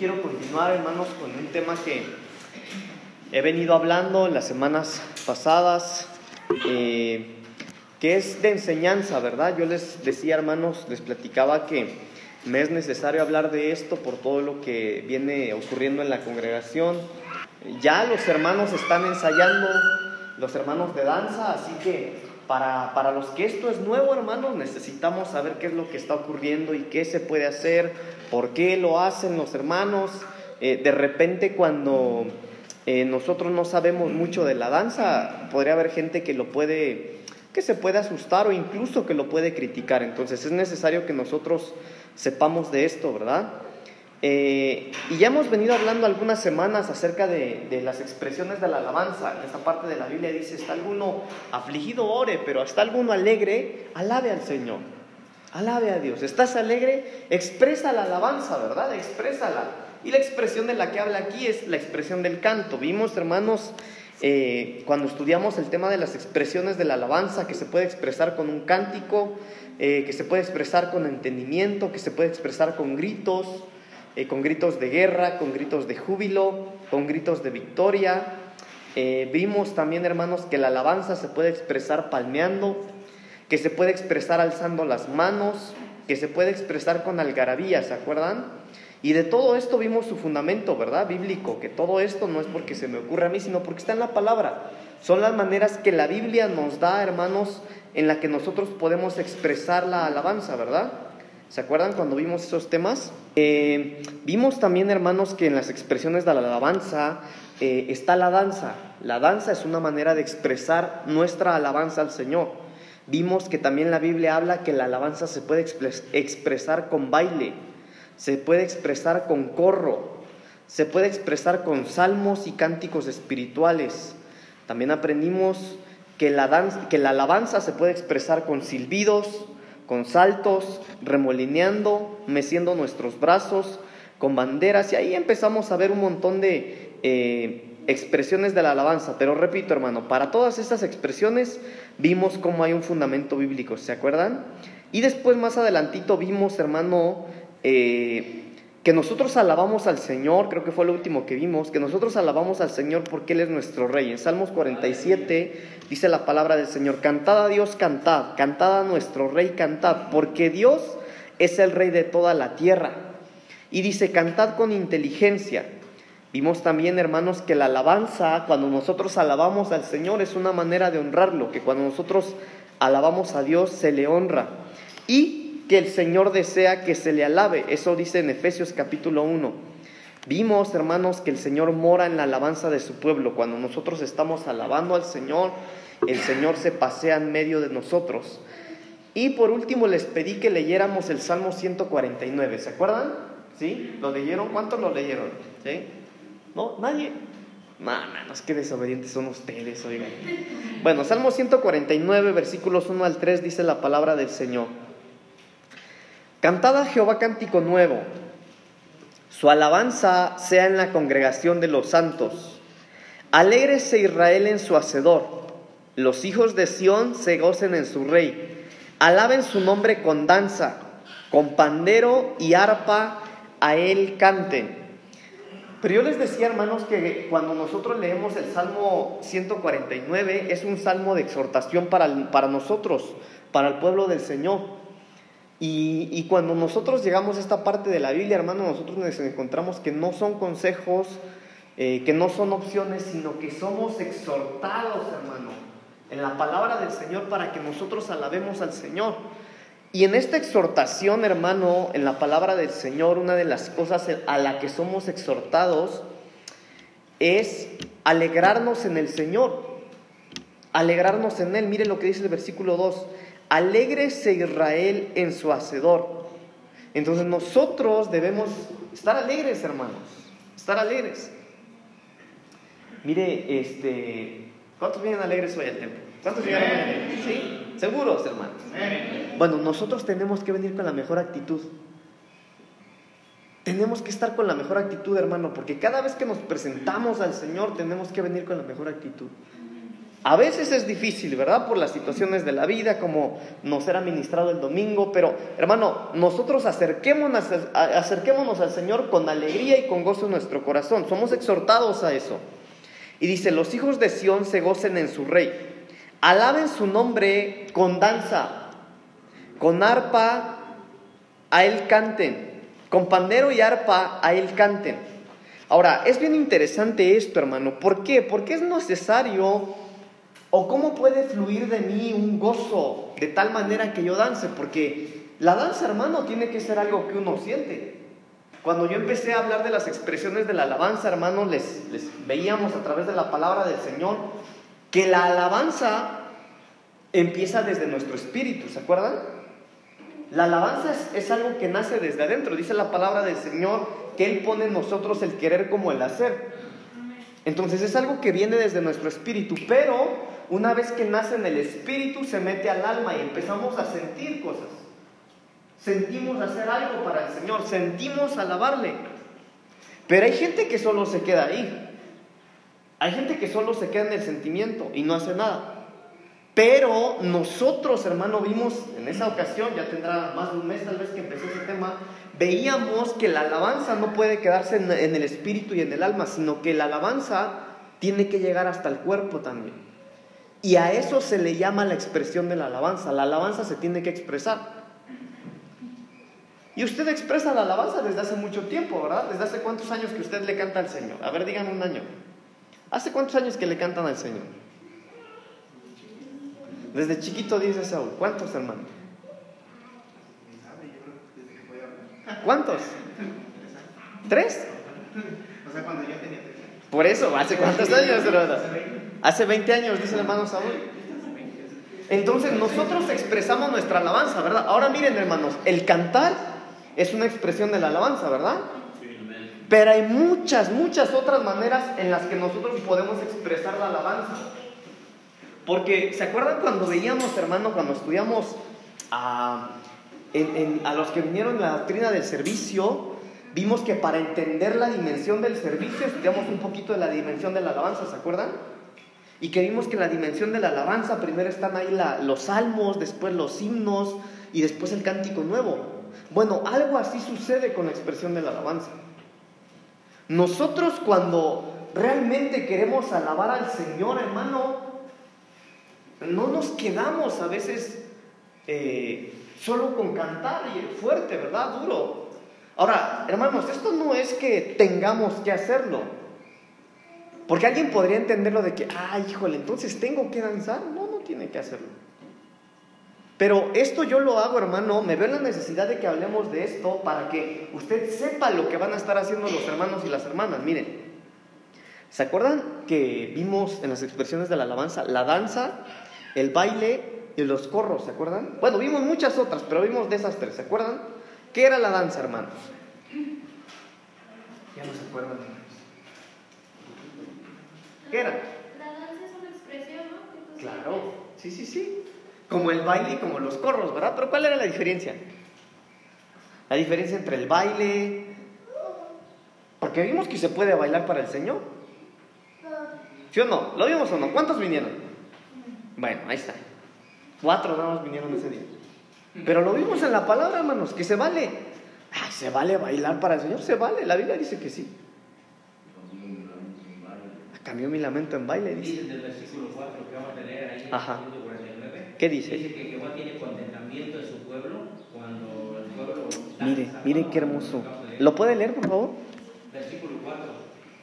quiero continuar, hermanos, con un tema que he venido hablando en las semanas pasadas, eh, que es de enseñanza, ¿verdad? Yo les decía, hermanos, les platicaba que me es necesario hablar de esto por todo lo que viene ocurriendo en la congregación. Ya los hermanos están ensayando, los hermanos de danza, así que para, para, los que esto es nuevo, hermanos, necesitamos saber qué es lo que está ocurriendo y qué se puede hacer, por qué lo hacen los hermanos. Eh, de repente cuando eh, nosotros no sabemos mucho de la danza, podría haber gente que lo puede, que se puede asustar o incluso que lo puede criticar. Entonces es necesario que nosotros sepamos de esto, ¿verdad? Eh, y ya hemos venido hablando algunas semanas acerca de, las expresiones de la alabanza. En esta parte de la Biblia dice, está alguno afligido, ore, pero está alguno alegre, alabe al Señor. Alabe a Dios. ¿Estás alegre? Expresa la alabanza, ¿verdad? Exprésala. Y la expresión de la que habla aquí es la expresión del canto. Vimos, hermanos, eh, cuando estudiamos el tema de las expresiones de la alabanza, que se puede expresar con un cántico, eh, que se puede expresar con entendimiento, que se puede expresar con gritos, eh, con gritos de guerra, con gritos de júbilo, con gritos de victoria. Vimos también, hermanos, que la alabanza se puede expresar palmeando, que se puede expresar alzando las manos, que se puede expresar con algarabía, ¿se acuerdan? Y de todo esto vimos su fundamento, ¿verdad? Bíblico, que todo esto no es porque se me ocurre a mí, sino porque está en la palabra. Son las maneras que la Biblia nos da, hermanos, en la que nosotros podemos expresar la alabanza, ¿verdad? ¿Se acuerdan cuando vimos esos temas? Eh, vimos también, hermanos, que en las expresiones de la alabanza eh, está la danza. La danza es una manera de expresar nuestra alabanza al Señor. Vimos que también la Biblia habla que la alabanza se puede expresar con baile, se puede expresar con corro, se puede expresar con salmos y cánticos espirituales. También aprendimos que la, que la alabanza se puede expresar con silbidos, con saltos, remolineando, meciendo nuestros brazos, con banderas, y ahí empezamos a ver un montón de eh, expresiones de la alabanza. Pero repito, hermano, para todas estas expresiones vimos cómo hay un fundamento bíblico, ¿se acuerdan? Y después, más adelantito, vimos, hermano, eh, que nosotros alabamos al Señor, creo que fue lo último que vimos, que nosotros alabamos al Señor porque Él es nuestro Rey. En Salmos 47 dice la palabra del Señor, cantad a Dios, cantad, cantad a nuestro Rey, cantad, porque Dios es el Rey de toda la tierra. Y dice, cantad con inteligencia. Vimos también, hermanos, que la alabanza, cuando nosotros alabamos al Señor, es una manera de honrarlo, que cuando nosotros alabamos a Dios se le honra. Y que el Señor desea que se le alabe. Eso dice en Efesios capítulo 1. Vimos, hermanos, que el Señor mora en la alabanza de su pueblo. Cuando nosotros estamos alabando al Señor, el Señor se pasea en medio de nosotros. Y por último les pedí que leyéramos el Salmo 149. ¿Se acuerdan? ¿Sí? ¿Lo leyeron? ¿Cuántos lo leyeron? ¿Sí? ¿No? ¿Nadie? No, es que desobedientes son ustedes, oigan. Bueno, Salmo 149, versículos 1 al 3 dice la palabra del Señor. Cantad a Jehová cántico nuevo. Su alabanza sea en la congregación de los santos. Alégrese Israel en su hacedor. Los hijos de Sión se gocen en su rey. Alaben su nombre con danza, con pandero y arpa a él canten. Pero yo les decía, hermanos, que cuando nosotros leemos el Salmo 149, es un salmo de exhortación para, para nosotros, para el pueblo del Señor. Y, cuando nosotros llegamos a esta parte de la Biblia, hermano, nosotros nos encontramos que no son consejos, eh, que no son opciones, sino que somos exhortados, hermano, en la palabra del Señor para que nosotros alabemos al Señor. Y en esta exhortación, hermano, en la palabra del Señor, una de las cosas a la que somos exhortados es alegrarnos en el Señor, alegrarnos en Él. Mire lo que dice el versículo 2 Alégrese Israel en su hacedor. Entonces nosotros debemos estar alegres, hermanos, estar alegres. Mire, este, ¿cuántos vienen alegres hoy al templo? ¿Cuántos vienen alegres? ¿Sí? Seguros, hermanos. Bueno, nosotros tenemos que venir con la mejor actitud. Tenemos que estar con la mejor actitud, hermano, porque cada vez que nos presentamos al Señor tenemos que venir con la mejor actitud. A veces es difícil, ¿verdad? Por las situaciones de la vida, como nos era ministrado el domingo, pero hermano, nosotros acerquémonos, acerquémonos al Señor con alegría y con gozo en nuestro corazón. Somos exhortados a eso. Y dice, los hijos de Sión se gocen en su rey. Alaben su nombre con danza, con arpa a él canten, con pandero y arpa a él canten. Ahora, es bien interesante esto, hermano. ¿Por qué? Porque es necesario ¿O cómo puede fluir de mí un gozo de tal manera que yo dance? Porque la danza, hermano, tiene que ser algo que uno siente. Cuando yo empecé a hablar de las expresiones de la alabanza, hermano, les, veíamos a través de la palabra del Señor que la alabanza empieza desde nuestro espíritu, ¿se acuerdan? La alabanza es, algo que nace desde adentro. Dice la palabra del Señor que Él pone en nosotros el querer como el hacer. Entonces es algo que viene desde nuestro espíritu, pero una vez que nace en el espíritu, se mete al alma y empezamos a sentir cosas. Sentimos hacer algo para el Señor, sentimos alabarle. Pero hay gente que solo se queda ahí. Hay gente que solo se queda en el sentimiento y no hace nada. Pero nosotros, hermano, vimos en esa ocasión, ya tendrá más de un mes tal vez que empecé ese tema, veíamos que la alabanza no puede quedarse en, en el espíritu y en el alma, sino que la alabanza tiene que llegar hasta el cuerpo también. Y a eso se le llama la expresión de la alabanza. La alabanza se tiene que expresar. Y usted expresa la alabanza desde hace mucho tiempo, ¿verdad? ¿Desde hace cuántos años que usted le canta al Señor? A ver, díganme un año. ¿Hace cuántos años que le cantan al Señor? Desde chiquito dice Saúl. ¿Cuántos, hermanos? ¿Cuántos? ¿Tres? O sea, cuando yo tenía tres Por eso, ¿hace cuántos años, hermano? Hace 20 años, dice el hermano Saúl. Entonces nosotros expresamos nuestra alabanza, ¿verdad? Ahora miren, hermanos, el cantar es una expresión de la alabanza, ¿verdad? Pero hay muchas, muchas otras maneras en las que nosotros podemos expresar la alabanza. Porque, ¿se acuerdan cuando veíamos, hermano, cuando estudiamos a, a los que vinieron en la doctrina del servicio? Vimos que para entender la dimensión del servicio estudiamos un poquito de la dimensión de la alabanza, ¿se acuerdan? Y que vimos que la dimensión de la alabanza primero están ahí los salmos, después los himnos y después el cántico nuevo. Bueno, algo así sucede con la expresión de la alabanza. Nosotros cuando realmente queremos alabar al Señor, hermano, no nos quedamos a veces eh, solo con cantar y fuerte, ¿verdad? Duro. Ahora, hermanos, esto no es que tengamos que hacerlo. Porque alguien podría entenderlo de que, ay, híjole, entonces tengo que danzar. No, no tiene que hacerlo. Pero esto yo lo hago, hermano, me veo la necesidad de que hablemos de esto para que usted sepa lo que van a estar haciendo los hermanos y las hermanas. Miren, ¿se acuerdan que vimos en las expresiones de la alabanza la danza, el baile y los corros? ¿Se acuerdan? Bueno, vimos muchas otras, pero vimos de esas tres, ¿se acuerdan? ¿Qué era la danza, hermanos? Ya no se acuerdan. ¿Qué era? La danza es una expresión, ¿no? Claro, sí, sí, sí. Como el baile y como los corros, ¿verdad? Pero ¿cuál era la diferencia? La diferencia entre el baile... Porque vimos que se puede bailar para el Señor. ¿Sí o no? ¿Lo vimos o no? ¿Cuántos vinieron? Bueno, ahí está. Cuatro nada más vinieron ese día. Pero lo vimos en la palabra, hermanos, que se vale. Ay, ¿se vale bailar para el Señor? Se vale. La Biblia dice que sí. Cambió mi lamento en baile. Dice, dice el versículo 4 que vamos a tener ahí Ajá. En el 49. ¿Qué dice? Dice que Jehová tiene contentamiento en su pueblo cuando el pueblo. Mire, mire qué hermoso. ¿Lo puede leer, por favor? Versículo 4.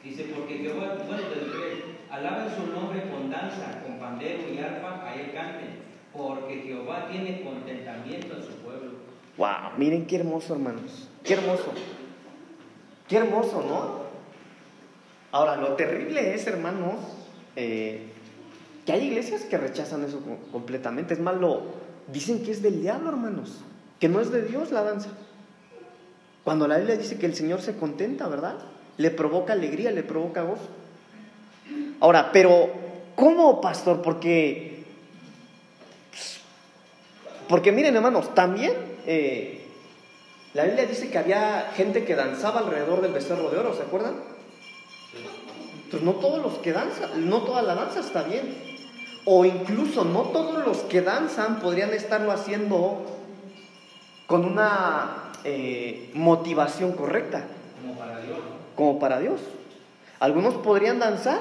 Dice, porque Jehová, bueno, del 3, alaben su nombre con danza, con pandero y arpa, a él canten, porque Jehová tiene contentamiento en su pueblo. Wow, miren qué hermoso, hermanos. Qué hermoso. Qué hermoso, ¿no? Ahora, lo terrible es, hermanos, eh, que hay iglesias que rechazan eso completamente. Es más, lo dicen que es del diablo, hermanos, que no es de Dios la danza. Cuando la Biblia dice que el Señor se contenta, ¿verdad? Le provoca alegría, le provoca gozo. Ahora, pero, ¿cómo, pastor? Porque, porque miren, hermanos, también eh, la Biblia dice que había gente que danzaba alrededor del becerro de oro, ¿se acuerdan? Entonces no todos los que danzan, no toda la danza está bien. O incluso no todos los que danzan podrían estarlo haciendo con una eh, motivación correcta. Como para Dios. Como para Dios. Algunos podrían danzar,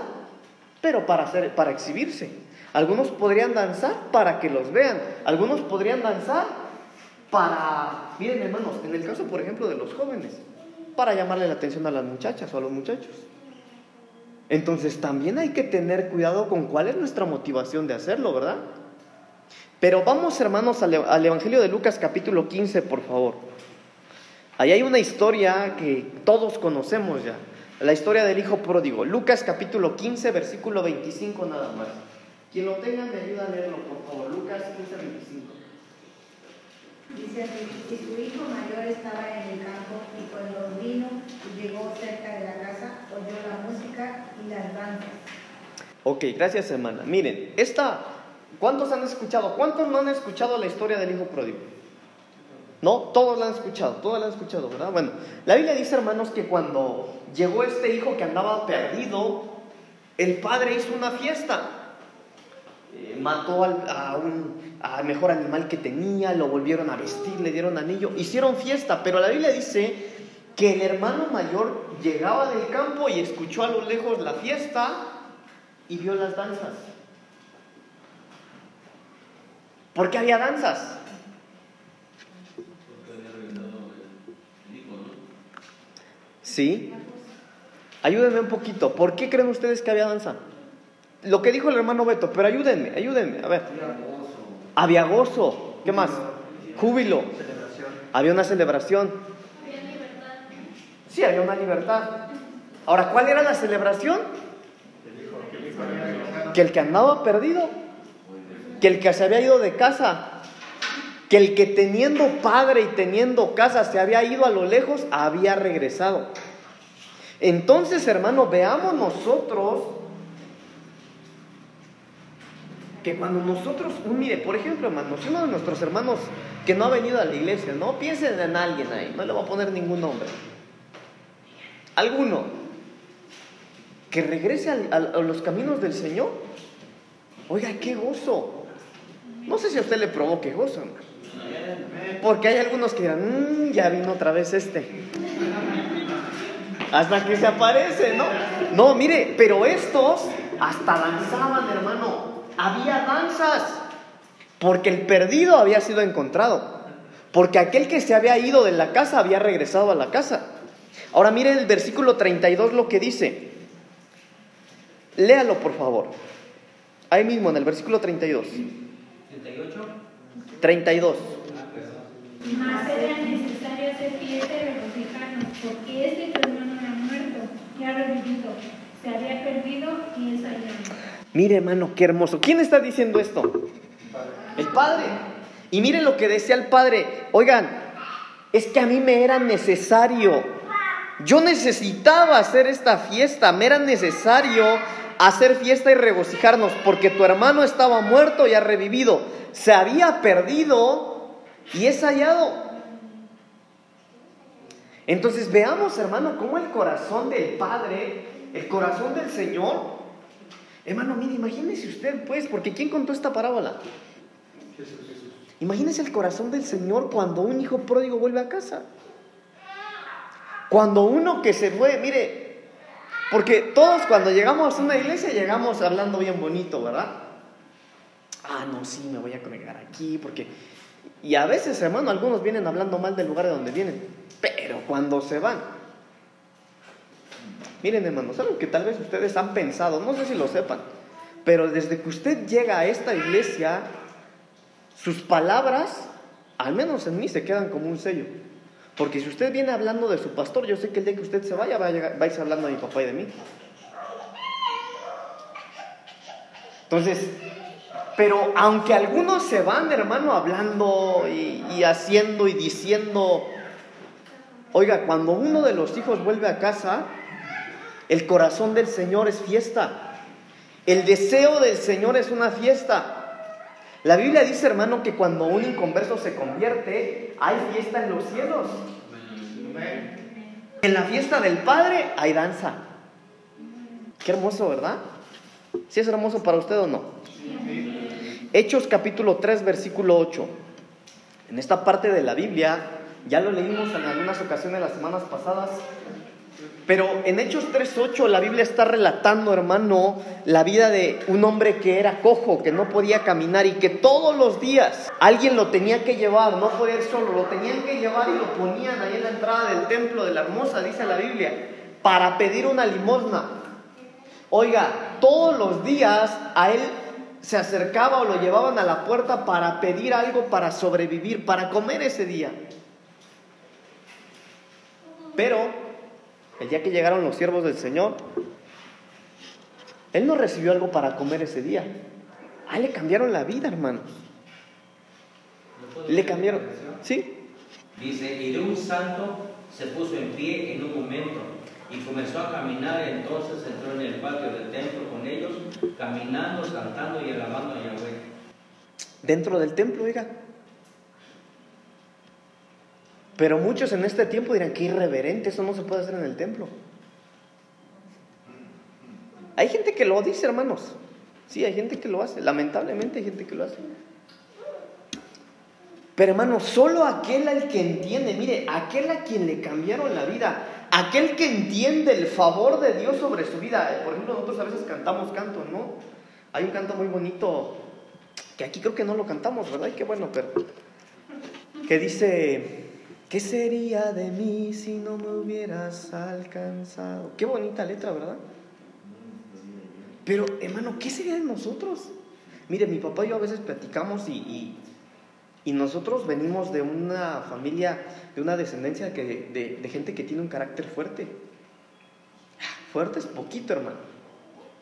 pero para, hacer, para exhibirse. Algunos podrían danzar para que los vean. Algunos podrían danzar para, miren hermanos, en el caso por ejemplo de los jóvenes, para llamarle la atención a las muchachas o a los muchachos. Entonces también hay que tener cuidado con cuál es nuestra motivación de hacerlo, ¿verdad? Pero vamos hermanos al, Evangelio de Lucas capítulo 15, por favor. Ahí hay una historia que todos conocemos ya, la historia del hijo pródigo. Lucas capítulo 15, versículo 25 nada más. Quien lo tenga me ayuda a leerlo, por favor. Lucas 15, 25. Dice así, y su hijo mayor estaba en el campo y cuando vino llegó cerca de la casa, oyó la música y las danzas. Ok, gracias hermana. Miren, esta, ¿cuántos han escuchado? ¿Cuántos no han escuchado la historia del hijo pródigo? ¿No? Todos la han escuchado, todos la han escuchado, ¿verdad? Bueno, la Biblia dice, hermanos, que cuando llegó este hijo que andaba perdido, el padre hizo una fiesta. Eh, mató al, a un mejor animal que tenía, lo volvieron a vestir, le dieron anillo, hicieron fiesta, pero la Biblia dice que el hermano mayor llegaba del campo y escuchó a lo lejos la fiesta y vio las danzas. ¿Por qué había danzas? Sí. Ayúdenme un poquito. ¿Por qué creen ustedes que había danza? Lo que dijo el hermano Beto, pero ayúdenme, ayúdenme. A ver. Había gozo. ¿Qué más? Júbilo. Había una celebración. Sí, había una libertad. Ahora, ¿cuál era la celebración? Que el que andaba perdido, que el que se había ido de casa, que el que teniendo padre y teniendo casa se había ido a lo lejos, había regresado. Entonces, hermano, veamos nosotros que cuando nosotros, mire, por ejemplo, hermano, si uno de nuestros hermanos que no ha venido a la iglesia, no piensen en alguien ahí, no le voy a poner ningún nombre. Alguno que regrese a los caminos del Señor, oiga, qué gozo. No sé si a usted le provoque gozo. Porque hay algunos que dirán, "Mm, ya vino otra vez este. Hasta que se aparece, ¿no? No, mire, pero estos hasta danzaban, hermano. Había danzas. Porque el perdido había sido encontrado. Porque aquel que se había ido de la casa había regresado a la casa. Ahora mire el versículo 32 lo que dice. Léalo, por favor. Ahí mismo, en el versículo 32. 38. 32. Ah, perdón. Mas era necesario hacer fiesta y regocijarnos, porque este tu hermano era muerto y ha revivido. Se había perdido y es hallado. Mire, hermano, qué hermoso. ¿Quién está diciendo esto? El Padre. Y miren lo que decía el Padre. Oigan, es que a mí me era necesario. Yo necesitaba hacer esta fiesta. Me era necesario hacer fiesta y regocijarnos porque tu hermano estaba muerto y ha revivido. Se había perdido y es hallado. Entonces veamos, hermano, cómo el corazón del Padre, el corazón del Señor, hermano, mire, imagínese usted, pues, porque ¿quién contó esta parábola? Imagínese el corazón del Señor cuando un hijo pródigo vuelve a casa. Cuando uno que se fue, mire, porque todos cuando llegamos a una iglesia llegamos hablando bien bonito, ¿verdad? Ah, no, sí, me voy a conectar aquí, porque... Y a veces, hermano, algunos vienen hablando mal del lugar de donde vienen, pero cuando se van... Miren, hermanos, algo que tal vez ustedes han pensado, no sé si lo sepan, pero desde que usted llega a esta iglesia, sus palabras, al menos en mí, se quedan como un sello. Porque si usted viene hablando de su pastor, yo sé que el día que usted se vaya, va a, llegar, va a irse hablando de mi papá y de mí. Entonces, pero aunque algunos se van, hermano, hablando y haciendo y diciendo, oiga, cuando uno de los hijos vuelve a casa, el corazón del Señor es fiesta. El deseo del Señor es una fiesta. La Biblia dice, hermano, que cuando un inconverso se convierte, hay fiesta en los cielos. En la fiesta del Padre hay danza. Qué hermoso, ¿verdad? ¿Sí es hermoso para usted o no? Hechos capítulo 3, versículo 8. En esta parte de la Biblia, ya lo leímos en algunas ocasiones las semanas pasadas, pero en Hechos 3.8 la Biblia está relatando, hermano, la vida de un hombre que era cojo, que no podía caminar y que todos los días alguien lo tenía que llevar, no podía ir solo, lo tenían que llevar y lo ponían ahí en la entrada del templo de la hermosa, dice la Biblia, para pedir una limosna. Oiga, todos los días a él se acercaba o lo llevaban a la puerta para pedir algo para sobrevivir, para comer ese día. Pero el día que llegaron los siervos del Señor, él no recibió algo para comer ese día. A él le cambiaron la vida, hermanos. Le cambiaron. ¿Sí? Dice, y de un salto se puso en pie en un momento y comenzó a caminar. Entonces entró en el patio del templo con ellos, caminando, saltando y alabando a Yahweh. Dentro del templo, oiga. Pero muchos en este tiempo dirán que irreverente, eso no se puede hacer en el templo. Hay gente que lo dice, hermanos. Sí, hay gente que lo hace. Lamentablemente hay gente que lo hace. Pero hermano, solo aquel al que entiende, mire, aquel a quien le cambiaron la vida, aquel que entiende el favor de Dios sobre su vida. Por ejemplo, nosotros a veces cantamos canto, ¿no? Hay un canto muy bonito que aquí creo que no lo cantamos, ¿verdad? Y qué bueno, pero que dice, ¿Qué sería de mí si no me hubieras alcanzado? Qué bonita letra, ¿verdad? Pero, hermano, ¿qué sería de nosotros? Mire, mi papá y yo a veces platicamos y, y, nosotros venimos de una familia, de una descendencia que, de, de gente que tiene un carácter fuerte. Fuerte es poquito, hermano.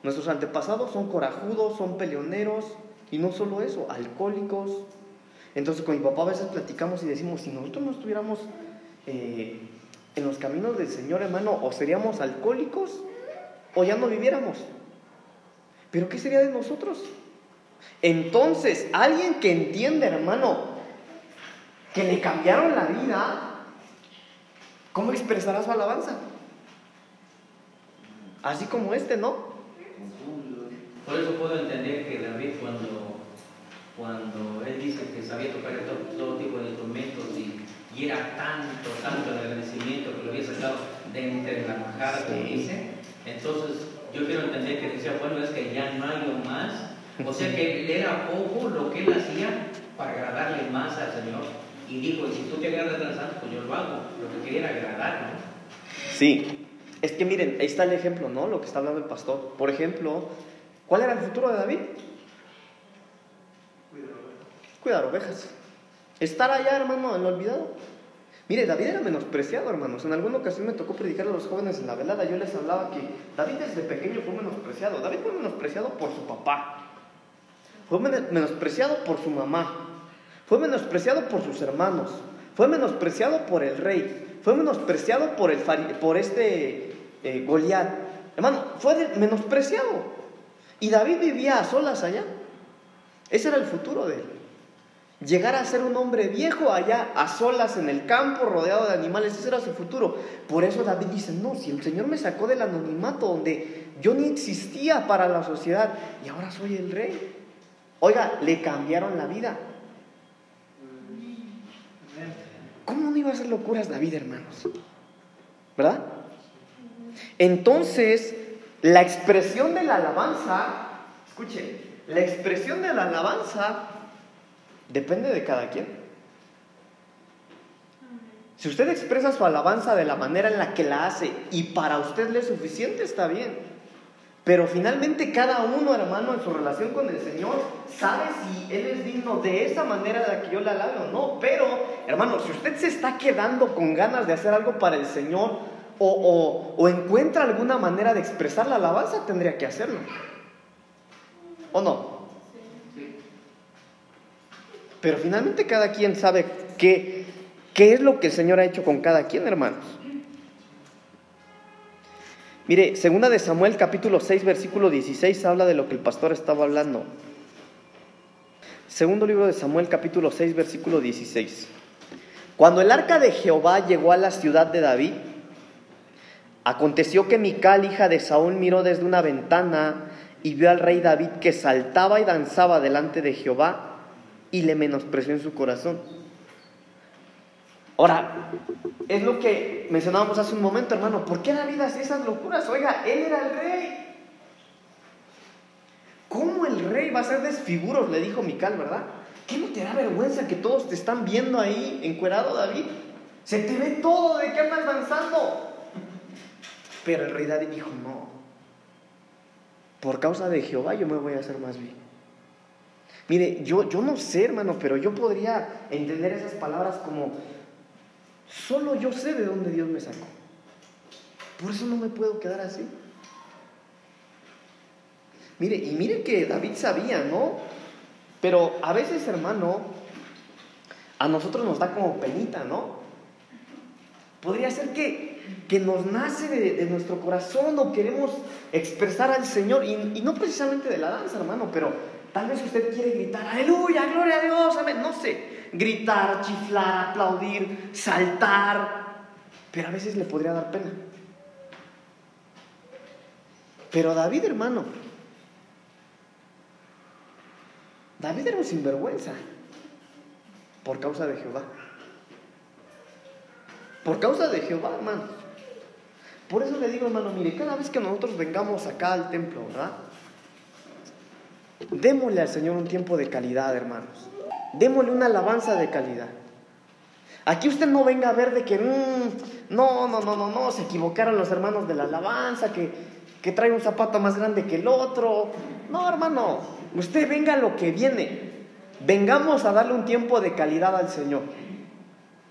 Nuestros antepasados son corajudos, son peleoneros y no solo eso, alcohólicos, entonces con mi papá a veces platicamos y decimos, si nosotros no estuviéramos eh, en los caminos del Señor, hermano, o seríamos alcohólicos o ya no viviéramos. Pero ¿qué sería de nosotros? Entonces, alguien que entiende, hermano, que le cambiaron la vida, ¿cómo expresará su alabanza? Así como este, ¿no? Por eso puedo entender que David cuando cuando él dice que sabía tocar todo, tipo de instrumentos y, era tanto, tanto el agradecimiento que lo había sacado de entre la majada, como dice, entonces yo quiero entender que decía, bueno, es que ya no hay lo más, o sea que era poco lo que él hacía para agradarle más al Señor. Y dijo, si tú te agradas al santo, pues yo lo hago, lo que quería era agradar, ¿no? Sí, es que miren, ahí está el ejemplo, ¿no? Lo que está hablando el pastor. Por ejemplo, ¿cuál era el futuro de David? Cuidar ovejas. Estar allá, hermano, en lo olvidado. Mire, David era menospreciado, hermanos. En alguna ocasión me tocó predicar a los jóvenes en la velada. Yo les hablaba que David desde pequeño fue menospreciado. David fue menospreciado por su papá. Fue menospreciado por su mamá. Fue menospreciado por sus hermanos. Fue menospreciado por el rey. Fue menospreciado por, el, por este eh, Goliat. Hermano, fue menospreciado. Y David vivía a solas allá. Ese era el futuro de él. Llegar a ser un hombre viejo allá, a solas en el campo, rodeado de animales, ese era su futuro. Por eso David dice, no, si el Señor me sacó del anonimato donde yo ni existía para la sociedad y ahora soy el rey. Oiga, le cambiaron la vida. ¿Cómo no iba a hacer locuras David, hermanos? ¿Verdad? Entonces, la expresión de la alabanza, escuche, la expresión de la alabanza Depende de cada quien. Si usted expresa su alabanza de la manera en la que la hace y para usted le es suficiente, está bien. Pero finalmente cada uno, hermano, en su relación con el Señor, sabe si Él es digno de esa manera de la que yo le alabe o no. Pero, hermano, si usted se está quedando con ganas de hacer algo para el Señor o, o encuentra alguna manera de expresar la alabanza, tendría que hacerlo. ¿O no? Pero finalmente cada quien sabe qué, qué es lo que el Señor ha hecho con cada quien, hermanos. Mire, segunda de Samuel capítulo 6 versículo 16 habla de lo que el pastor estaba hablando. Segundo libro de Samuel capítulo 6 versículo 16. Cuando el arca de Jehová llegó a la ciudad de David, aconteció que Mical, hija de Saúl, miró desde una ventana y vio al rey David que saltaba y danzaba delante de Jehová y le menospreció en su corazón. Ahora, es lo que mencionábamos hace un momento, hermano. ¿Por qué David hacía esas locuras? Oiga, él era el rey. ¿Cómo el rey va a ser desfiguros? Le dijo Mical, ¿verdad? ¿Qué no te da vergüenza que todos te están viendo ahí encuerado, David? Se te ve todo de que andas danzando. Pero el rey David dijo, no. Por causa de Jehová yo me voy a hacer más bien. Mire, yo, yo no sé, hermano, pero yo podría entender esas palabras como, solo yo sé de dónde Dios me sacó. Por eso no me puedo quedar así. Mire, y mire que David sabía, ¿no? Pero a veces, hermano, a nosotros nos da como penita, ¿no? Podría ser que, que nos nace de, nuestro corazón o queremos expresar al Señor, y, no precisamente de la danza, hermano, pero tal vez usted quiere gritar, aleluya, gloria a Dios, amén, no sé, gritar, chiflar, aplaudir, saltar, pero a veces le podría dar pena. Pero David, hermano, David era un sinvergüenza por causa de Jehová. Por causa de Jehová, hermano. Por eso le digo, hermano, mire, cada vez que nosotros vengamos acá al templo, ¿verdad? Démosle al Señor un tiempo de calidad, hermanos. Démosle una alabanza de calidad. Aquí usted no venga a ver de que, mm, no, no, no, no, no, se equivocaron los hermanos de la alabanza, que, que trae un zapato más grande que el otro. No, hermano, usted venga a lo que viene. Vengamos a darle un tiempo de calidad al Señor.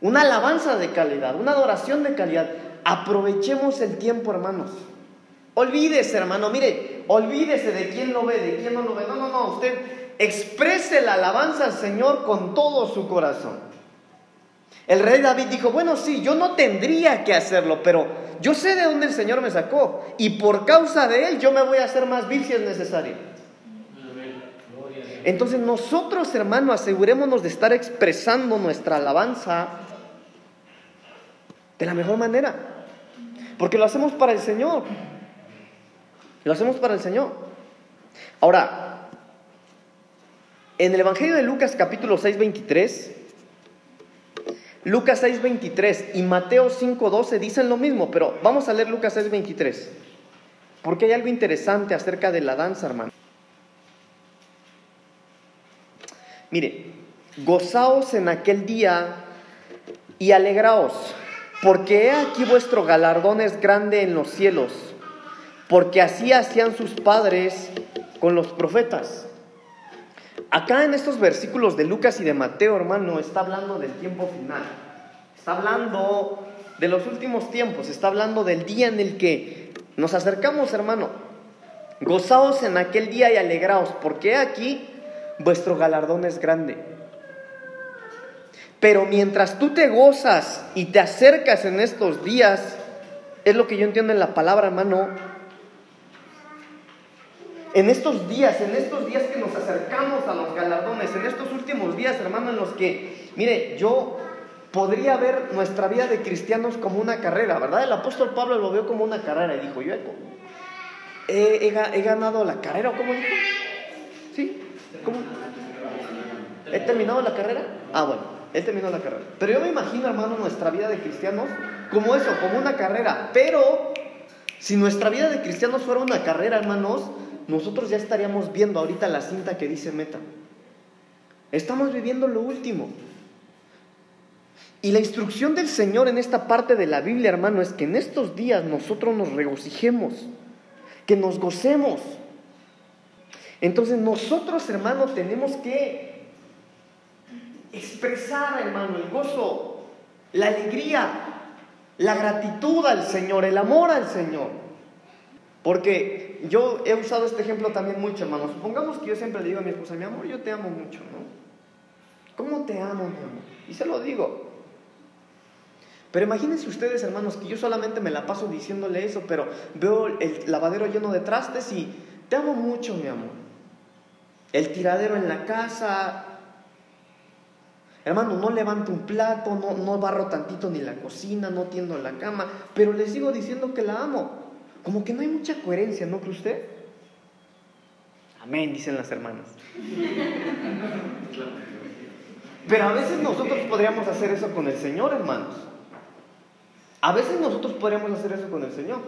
Una alabanza de calidad, una adoración de calidad. Aprovechemos el tiempo, hermanos. Olvídese, hermano, mire, olvídese de quién lo ve, de quién no lo ve. No, no, no, usted exprese la alabanza al Señor con todo su corazón. El rey David dijo, bueno, sí, yo no tendría que hacerlo, pero yo sé de dónde el Señor me sacó y por causa de él yo me voy a hacer más vil si es necesario. Entonces nosotros, hermano, asegurémonos de estar expresando nuestra alabanza de la mejor manera. Porque lo hacemos para el Señor. Lo hacemos para el Señor. Ahora, en el Evangelio de Lucas capítulo 6, 23, Lucas 6, 23 y Mateo 5, 12 dicen lo mismo, pero vamos a leer Lucas 6, 23. Porque hay algo interesante acerca de la danza, hermano. Mire, gozaos en aquel día y alegraos, porque he aquí vuestro galardón es grande en los cielos, porque así hacían sus padres con los profetas. Acá en estos versículos de Lucas y de Mateo, hermano, está hablando del tiempo final. Está hablando de los últimos tiempos, está hablando del día en el que nos acercamos, hermano. Gozaos en aquel día y alegraos, porque aquí vuestro galardón es grande. Pero mientras tú te gozas y te acercas en estos días, es lo que yo entiendo en la palabra, hermano. En estos días, en estos días que nos acercamos a los galardones, en estos últimos días, hermano, en los que, mire, yo podría ver nuestra vida de cristianos como una carrera, ¿verdad? El apóstol Pablo lo vio como una carrera y dijo, yo he, he, he ganado la carrera, ¿cómo dijo? Sí, ¿Cómo? ¿He terminado la carrera? Ah, bueno, he terminado la carrera. Pero yo me imagino, hermano, nuestra vida de cristianos como eso, como una carrera. Pero si nuestra vida de cristianos fuera una carrera, hermanos, nosotros ya estaríamos viendo ahorita la cinta que dice meta. Estamos viviendo lo último. Y la instrucción del Señor en esta parte de la Biblia, hermano, es que en estos días nosotros nos regocijemos, que nos gocemos. Entonces nosotros, hermano, tenemos que expresar, hermano, el gozo, la alegría, la gratitud al Señor, el amor al Señor. Porque yo he usado este ejemplo también mucho, hermano. Supongamos que yo siempre le digo a mi esposa, mi amor, yo te amo mucho, ¿no? ¿Cómo te amo, mi amor? Y se lo digo. Pero imagínense ustedes, hermanos, que yo solamente me la paso diciéndole eso, pero veo el lavadero lleno de trastes y te amo mucho, mi amor el tiradero en la casa. Hermano, no levanto un plato, no, no barro tantito ni la cocina, no tiendo la cama, pero le sigo diciendo que la amo. Como que no hay mucha coherencia, ¿no cree usted? Amén, dicen las hermanas. Pero a veces nosotros podríamos hacer eso con el Señor, hermanos. A veces nosotros podríamos hacer eso con el Señor.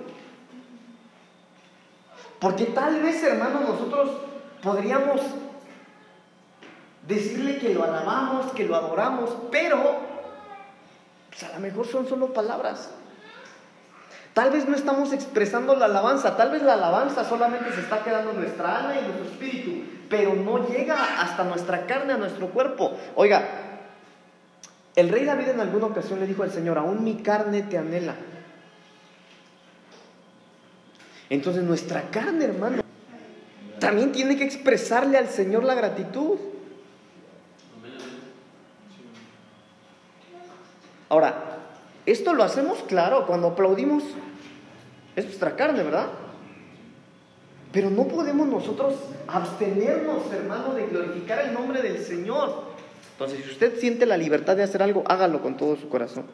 Porque tal vez, hermanos, nosotros podríamos decirle que lo alabamos, que lo adoramos, pero pues, a lo mejor son solo palabras. Tal vez no estamos expresando la alabanza, tal vez la alabanza solamente se está quedando en nuestra alma y en nuestro espíritu, pero no llega hasta nuestra carne, a nuestro cuerpo. Oiga, el rey David en alguna ocasión le dijo al Señor, aún mi carne te anhela. Entonces nuestra carne, hermano, también tiene que expresarle al Señor la gratitud. Ahora, esto lo hacemos claro cuando aplaudimos. Es nuestra carne, ¿verdad? Pero no podemos nosotros abstenernos, hermano, de glorificar el nombre del Señor. Entonces, si usted siente la libertad de hacer algo, hágalo con todo su corazón.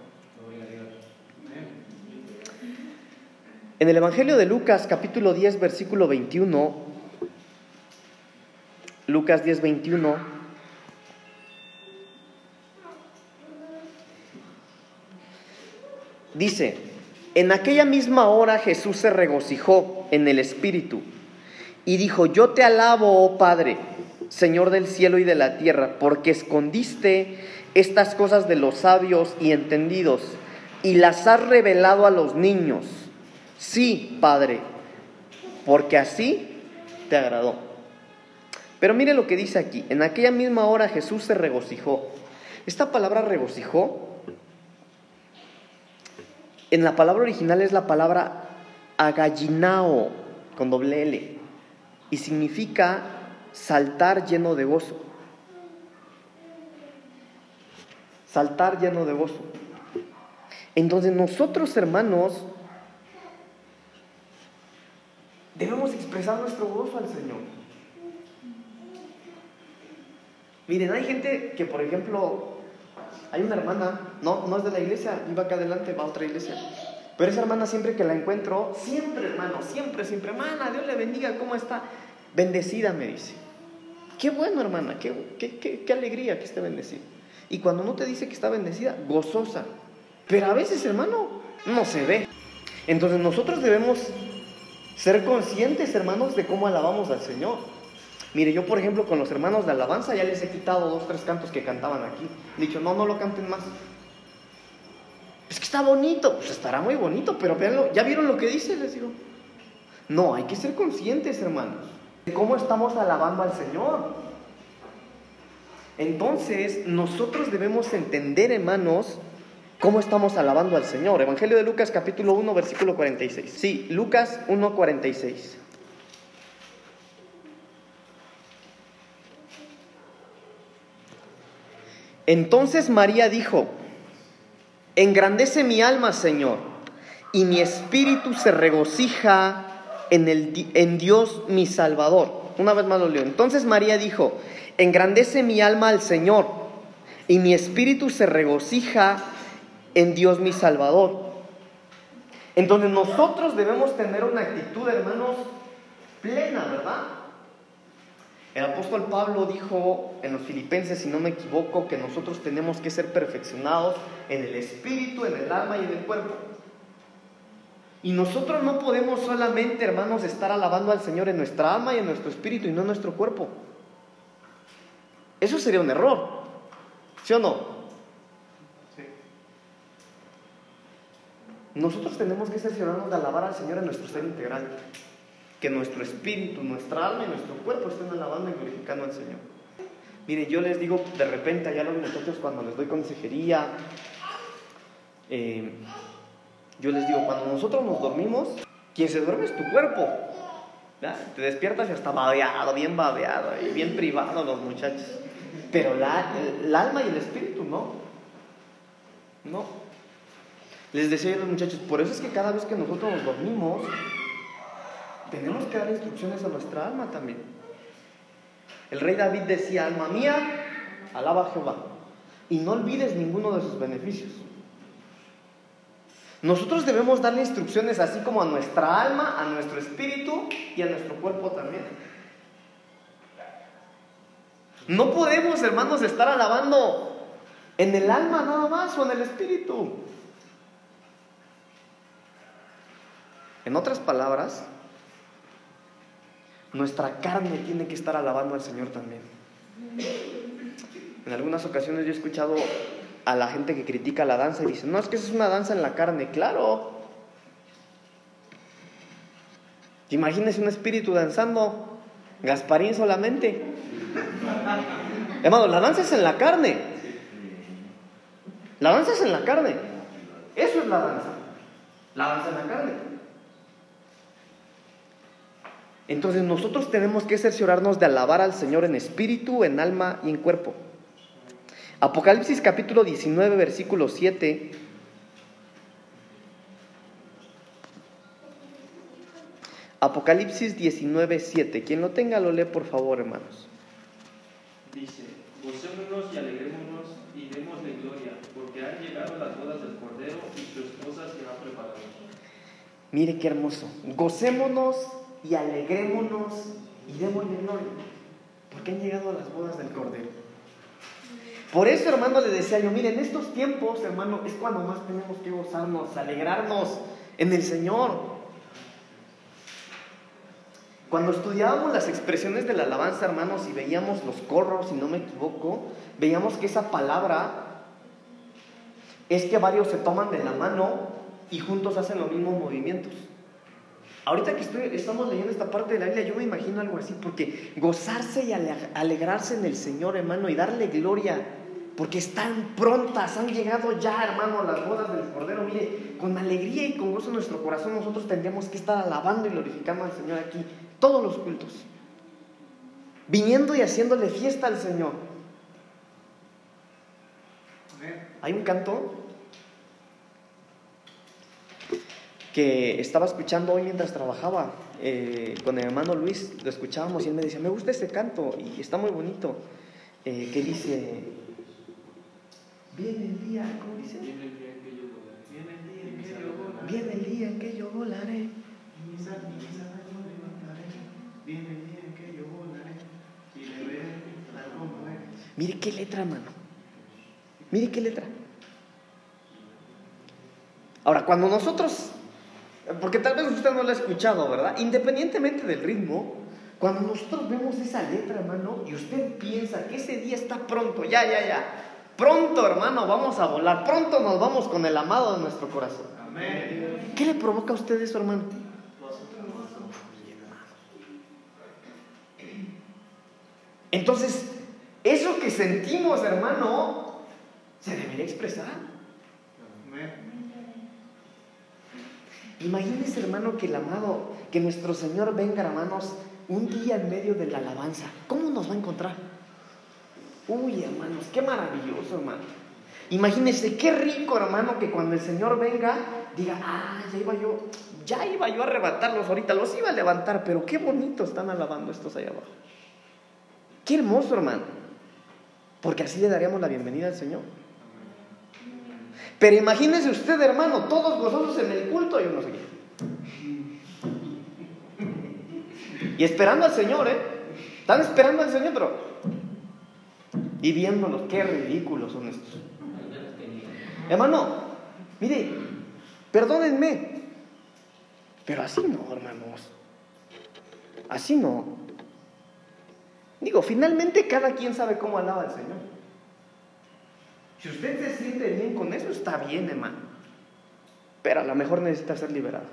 En el Evangelio de Lucas, capítulo 10, versículo 21, Lucas 10, 21, dice, en aquella misma hora Jesús se regocijó en el Espíritu y dijo, yo te alabo, oh Padre, Señor del cielo y de la tierra, porque escondiste estas cosas de los sabios y entendidos y las has revelado a los niños. Sí, Padre, porque así te agradó. Pero mire lo que dice aquí, en aquella misma hora Jesús se regocijó. Esta palabra regocijó en la palabra original es la palabra agallinao, con doble L, y significa saltar lleno de gozo. Saltar lleno de gozo. Entonces nosotros, hermanos, debemos expresar nuestro gozo al Señor. Miren, hay gente que, por ejemplo, hay una hermana, no, no es de la iglesia, iba acá adelante, va a otra iglesia. Pero esa hermana siempre que la encuentro, siempre hermano, siempre, siempre, hermana, Dios le bendiga, ¿cómo está? Bendecida, me dice. Qué bueno, hermana, qué, qué, qué, alegría que esté bendecida. Y cuando no te dice que está bendecida, gozosa. Pero a veces, hermano, no se ve. Entonces nosotros debemos ser conscientes, hermanos, de cómo alabamos al Señor. Mire, yo por ejemplo con los hermanos de alabanza ya les he quitado dos, tres cantos que cantaban aquí. He dicho, no, no lo canten más. Es que está bonito, pues estará muy bonito, pero véanlo, ¿ya vieron lo que dice? Les digo. No, hay que ser conscientes, hermanos, de cómo estamos alabando al Señor. Entonces, nosotros debemos entender, hermanos, cómo estamos alabando al Señor. Evangelio de Lucas capítulo 1, versículo 46. Sí, Lucas 1, 46. Entonces María dijo, engrandece mi alma, Señor, y mi espíritu se regocija en, el, en Dios mi Salvador. Una vez más lo leo. Entonces María dijo, engrandece mi alma al Señor, y mi espíritu se regocija en Dios mi Salvador. Entonces nosotros debemos tener una actitud, hermanos, plena, ¿verdad? El apóstol Pablo dijo en los filipenses, si no me equivoco, que nosotros tenemos que ser perfeccionados en el espíritu, en el alma y en el cuerpo. Y nosotros no podemos solamente, hermanos, estar alabando al Señor en nuestra alma y en nuestro espíritu y no en nuestro cuerpo. Eso sería un error. ¿Sí o no? Sí. Nosotros tenemos que ser ciudadanos de alabar al Señor en nuestro ser integral que nuestro espíritu, nuestra alma y nuestro cuerpo estén alabando y glorificando al Señor. Mire, yo les digo de repente allá a los muchachos cuando les doy consejería, eh, yo les digo, cuando nosotros nos dormimos, quien se duerme es tu cuerpo. ¿verdad? Te despiertas y hasta babeado, bien babeado, y bien privado los muchachos. Pero la, el alma y el espíritu no. No. Les decía a los muchachos, por eso es que cada vez que nosotros nos dormimos, tenemos que dar instrucciones a nuestra alma también. El rey David decía, alma mía, alaba a Jehová y no olvides ninguno de sus beneficios. Nosotros debemos darle instrucciones así como a nuestra alma, a nuestro espíritu y a nuestro cuerpo también. No podemos, hermanos, estar alabando en el alma nada más o en el espíritu. En otras palabras, nuestra carne tiene que estar alabando al Señor también. En algunas ocasiones yo he escuchado a la gente que critica la danza y dice, no, es que eso es una danza en la carne. Claro. Imagínese un espíritu danzando, Gasparín solamente. Hermano, la danza es en la carne. La danza es en la carne. Eso es la danza. La danza en la carne. Entonces nosotros tenemos que cerciorarnos de alabar al Señor en espíritu, en alma y en cuerpo. Apocalipsis capítulo 19, versículo 7. Apocalipsis 19, 7. Quien lo tenga lo lee por favor, hermanos. Dice, gocémonos y alegrémonos y démosle gloria, porque han llegado las bodas del Cordero y su esposa se ha preparado. Mire qué hermoso. Gocémonos y alegrémonos y démosle gloria, porque han llegado a las bodas del Cordero. Por eso, hermano, le decía yo, mire, en estos tiempos, hermano, es cuando más tenemos que gozarnos, alegrarnos en el Señor. Cuando estudiábamos las expresiones de la alabanza, hermanos, y veíamos los corros, si no me equivoco, veíamos que esa palabra es que varios se toman de la mano y juntos hacen los mismos movimientos. Ahorita que estoy, estamos leyendo esta parte de la Biblia, yo me imagino algo así, porque gozarse y alegrarse en el Señor, hermano, y darle gloria, porque están prontas, han llegado ya, hermano, a las bodas del Cordero. Mire, con alegría y con gozo en nuestro corazón, nosotros tendríamos que estar alabando y glorificando al Señor aquí, todos los cultos, viniendo y haciéndole fiesta al Señor. Hay un canto que estaba escuchando hoy mientras trabajaba eh, con el hermano Luis, lo escuchábamos y él me decía, me gusta ese canto y está muy bonito, eh, que dice, viene el día, ¿cómo dice? Viene el día en que yo volaré. Viene el día en que yo volaré. Viene el día en que yo volaré. Y mis cenizas yo levantaré. Viene el día en que yo volaré. Y le veré tal como eres. Mire qué letra, hermano. Mire qué letra. Ahora, cuando nosotros, porque tal vez usted no lo ha escuchado, ¿verdad? Independientemente del ritmo, cuando nosotros vemos esa letra, hermano, y usted piensa que ese día está pronto, ya, ya, ya, pronto, hermano, vamos a volar, pronto nos vamos con el amado de nuestro corazón. Amén. ¿Qué le provoca a usted eso, hermano? Entonces, eso que sentimos, hermano, se debería expresar. Amén. Imagínese, hermano, que el amado, que nuestro Señor venga, hermanos, un día en medio de la alabanza. ¿Cómo nos va a encontrar? Uy, hermanos, qué maravilloso, hermano. Imagínese qué rico, hermano, que cuando el Señor venga, diga, ah, ya iba yo, ya iba yo a arrebatarlos ahorita, los iba a levantar, pero qué bonito están alabando estos allá abajo. Qué hermoso, hermano. Porque así le daríamos la bienvenida al Señor. Pero imagínese usted, hermano, todos gozosos en el culto y uno seguía. Y esperando al Señor, ¿eh? Están esperando al Señor, pero. Y viéndolos, qué ridículos son estos. Hermano, mire, perdónenme, pero así no, hermanos. Así no. Digo, finalmente cada quien sabe cómo alaba al Señor. Si usted se siente bien con eso, está bien, hermano. Pero a lo mejor necesita ser liberado.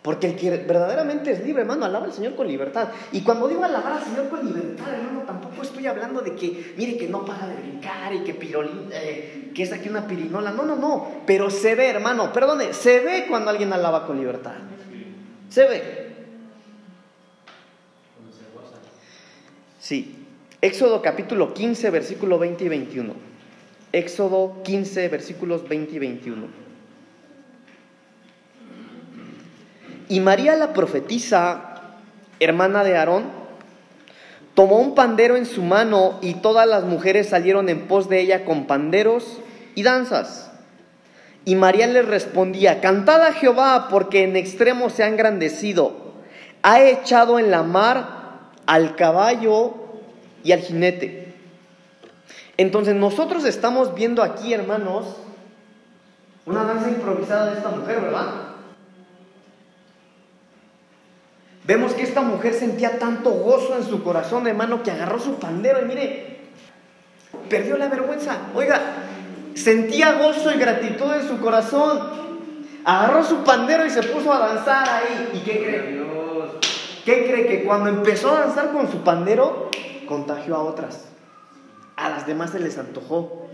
Porque el que verdaderamente es libre, hermano, alaba al Señor con libertad. Y cuando digo alabar al Señor con libertad, hermano, tampoco estoy hablando de que, mire, que no para de brincar y que, pirolín, eh, que es aquí una pirinola. No, no, no. Pero se ve, hermano, perdone, se ve cuando alguien alaba con libertad. Se ve. Sí. Éxodo capítulo 15, versículo 20 y 21. Éxodo 15, versículos 20 y 21. Y María la profetisa, hermana de Aarón, tomó un pandero en su mano y todas las mujeres salieron en pos de ella con panderos y danzas. Y María les respondía, cantad a Jehová porque en extremo se ha engrandecido, ha echado en la mar al caballo y al jinete. Entonces nosotros estamos viendo aquí, hermanos, una danza improvisada de esta mujer, ¿verdad? Vemos que esta mujer sentía tanto gozo en su corazón, hermano, que agarró su pandero y mire, perdió la vergüenza. Oiga, sentía gozo y gratitud en su corazón. Agarró su pandero y se puso a danzar ahí. ¿Y qué cree? ¿Qué cree? Que cuando empezó a danzar con su pandero, contagió a otras. A las demás se les antojó.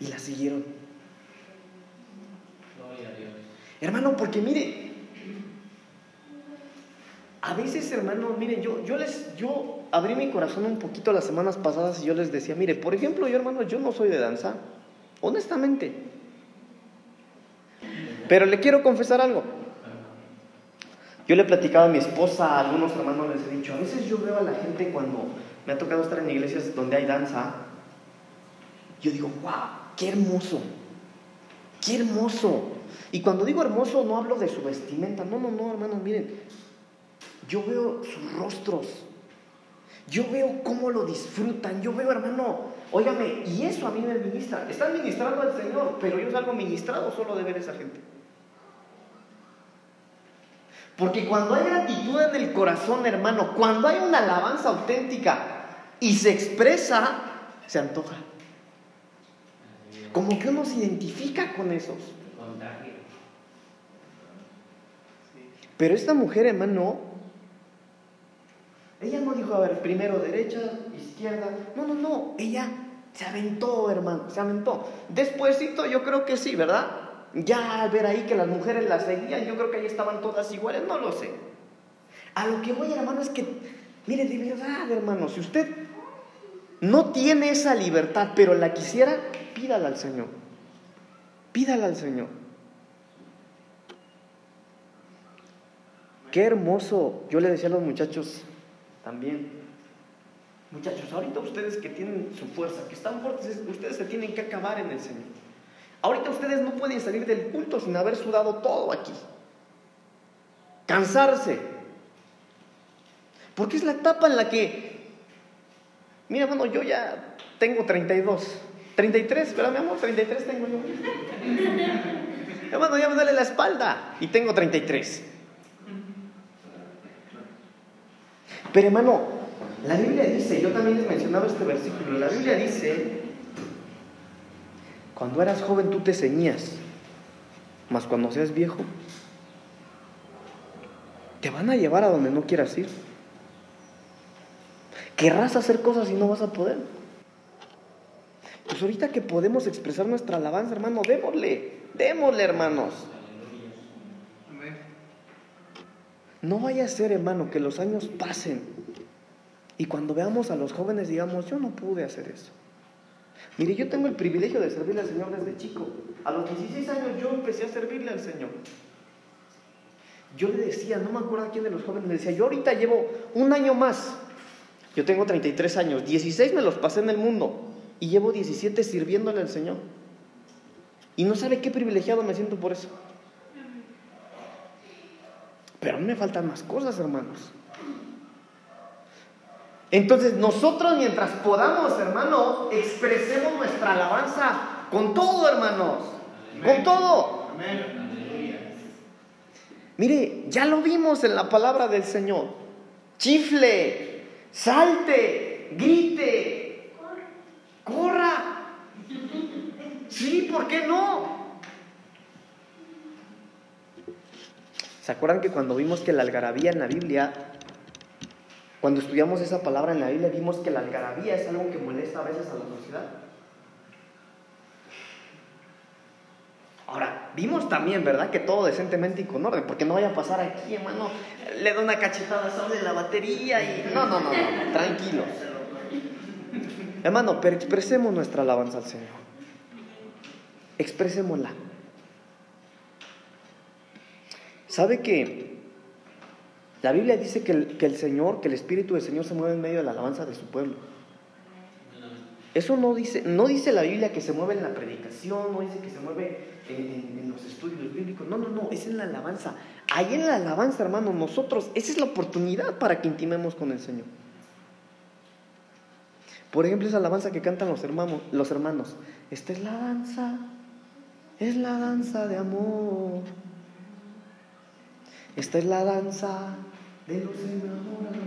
Y la siguieron. Hermano, porque mire, a veces, hermano, mire, yo, yo les, yo abrí mi corazón un poquito las semanas pasadas y yo les decía, mire, por ejemplo, yo, hermano, yo no soy de danza, honestamente. Pero le quiero confesar algo. Yo le platicaba a mi esposa, a algunos hermanos les he dicho, a veces yo veo a la gente cuando me ha tocado estar en iglesias donde hay danza, yo digo, wow, qué hermoso, qué hermoso. Y cuando digo hermoso no hablo de su vestimenta, no, no, no, hermanos, miren, yo veo sus rostros, yo veo cómo lo disfrutan, yo veo, hermano, óigame, y eso a mí me ministra. Están ministrando al Señor, pero yo salgo ministrado solo de ver a esa gente. Porque cuando hay gratitud en el corazón, hermano, cuando hay una alabanza auténtica y se expresa, se antoja. Como que uno se identifica con esos. Pero esta mujer, hermano, ella no dijo, a ver, primero derecha, izquierda. No, no, no. Ella se aventó, hermano, se aventó. Despuésito yo creo que sí, ¿verdad? Ya al ver ahí que las mujeres la seguían, yo creo que ahí estaban todas iguales, no lo sé. A lo que voy, hermano, es que, mire, de verdad, hermano, si usted no tiene esa libertad, pero la quisiera, pídala al Señor. Pídala al Señor. Qué hermoso. Yo le decía a los muchachos también. Muchachos, ahorita ustedes que tienen su fuerza, que están fuertes, ustedes se tienen que acabar en el Señor. Ahorita ustedes no pueden salir del culto sin haber sudado todo aquí. Cansarse. Porque es la etapa en la que, mira, bueno, yo ya tengo 32, 33, ¿verdad, mi amor? 33 tengo yo. Hermano, ya me duele la espalda y tengo 33. Pero hermano, la Biblia dice, yo también les mencionaba este versículo, la Biblia dice, cuando eras joven tú te ceñías, mas cuando seas viejo, te van a llevar a donde no quieras ir. Querrás hacer cosas y no vas a poder. Pues ahorita que podemos expresar nuestra alabanza, hermano, démosle, démosle, hermanos. No vaya a ser, hermano, que los años pasen y cuando veamos a los jóvenes digamos, yo no pude hacer eso. Mire, yo tengo el privilegio de servirle al Señor desde chico. A los 16 años yo empecé a servirle al Señor. Yo le decía, no me acuerdo a quién de los jóvenes, le decía, yo ahorita llevo un año más. Yo tengo 33 años, 16 me los pasé en el mundo y llevo 17 sirviéndole al Señor. Y no sabe qué privilegiado me siento por eso. Pero a mí me faltan más cosas, hermanos. Entonces nosotros mientras podamos, hermano, expresemos nuestra alabanza con todo, hermanos. Con todo. Mire, ya lo vimos en la palabra del Señor. Chifle, salte, grite, corra. Sí, ¿por qué no? ¿Se acuerdan que cuando vimos que la algarabía en la Biblia, cuando estudiamos esa palabra en la Biblia, vimos que la algarabía es algo que molesta a veces a la sociedad? Ahora, vimos también, ¿verdad? Que todo decentemente y con orden, porque no vaya a pasar aquí, hermano, le da una cachetada, sale la batería y... No, no, no, no, tranquilos. Hermano, pero expresemos nuestra alabanza al Señor. Expresémosla. ¿Sabe que la Biblia dice que el, que el, Señor, que el Espíritu del Señor se mueve en medio de la alabanza de su pueblo? Eso no dice, no dice la Biblia que se mueve en la predicación, no dice que se mueve en, en- en los estudios bíblicos. No, no, no, es en la alabanza. Ahí en la alabanza, hermano, nosotros, esa es la oportunidad para que intimemos con el Señor. Por ejemplo, esa alabanza que cantan los hermanos, los hermanos. Esta es la danza, es la danza de amor. Esta es la danza de los enamorados.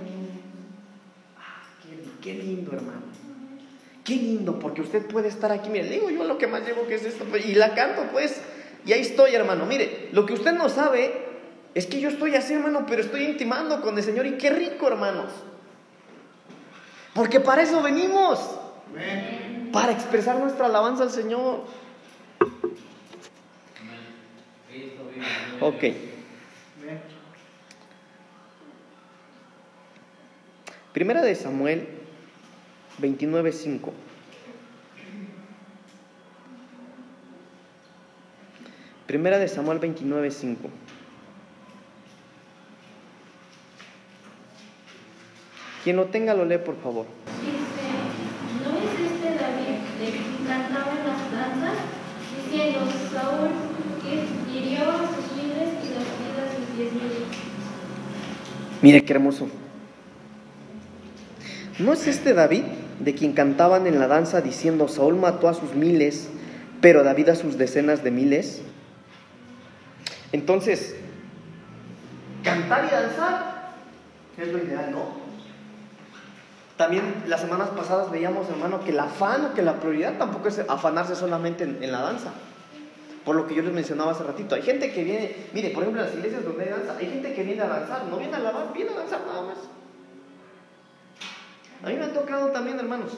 Ah, qué, qué lindo, hermano. Qué lindo, porque usted puede estar aquí. Mire, digo yo lo que más llevo que es esto. Y la canto, pues. Y ahí estoy, hermano. Mire, lo que usted no sabe es que yo estoy así, hermano, pero estoy intimando con el Señor. Y qué rico, hermanos. Porque para eso venimos. Para expresar nuestra alabanza al Señor. Ok. Primera de Samuel 29.5. Primera de Samuel 29.5. Quien lo tenga lo lee, por favor. Dice, ¿no es este David de quien cantaban las danzas? Diciendo, Saúl que hirió a sus miles y David a sus diez mil. Mire qué hermoso. ¿No es este David de quien cantaban en la danza diciendo Saúl mató a sus miles, pero David a sus decenas de miles? Entonces, cantar y danzar es lo ideal, ¿no? También las semanas pasadas veíamos, hermano, que el afán o que la prioridad tampoco es afanarse solamente en, la danza. Por lo que yo les mencionaba hace ratito, hay gente que viene, mire, por ejemplo, en las iglesias donde hay danza, hay gente que viene a danzar, no viene a alabar, viene a danzar nada más. A mí me ha tocado también, hermanos.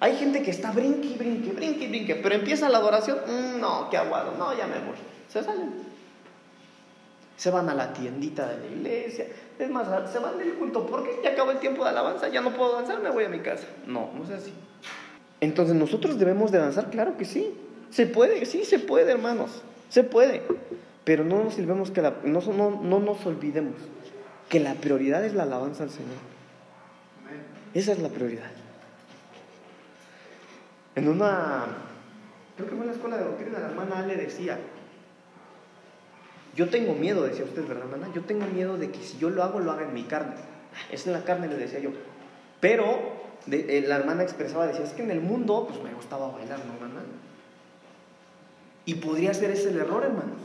Hay gente que está brinque, brinque, brinque, brinque, pero empieza la adoración, mm, no, qué aguado, no, ya me voy. Se salen. Se van a la tiendita de la iglesia. Es más, se van del culto porque ya acabó el tiempo de alabanza, ya no puedo danzar, me voy a mi casa. No, no es así. Entonces, ¿nosotros debemos de danzar? Claro que sí. Se puede, sí, se puede, hermanos. Se puede. Pero no nos, que no nos olvidemos que la prioridad es la alabanza al Señor. Esa es la prioridad. En una, creo que fue en la escuela de doctrina, la hermana Ale decía, yo tengo miedo, decía usted, ¿verdad, hermana? Yo tengo miedo de que si yo lo hago, lo haga en mi carne. Es en la carne, le decía yo. Pero eh, la hermana expresaba, decía, es que en el mundo, pues me gustaba bailar, ¿no, hermana? Y podría ser ese el error, hermanos.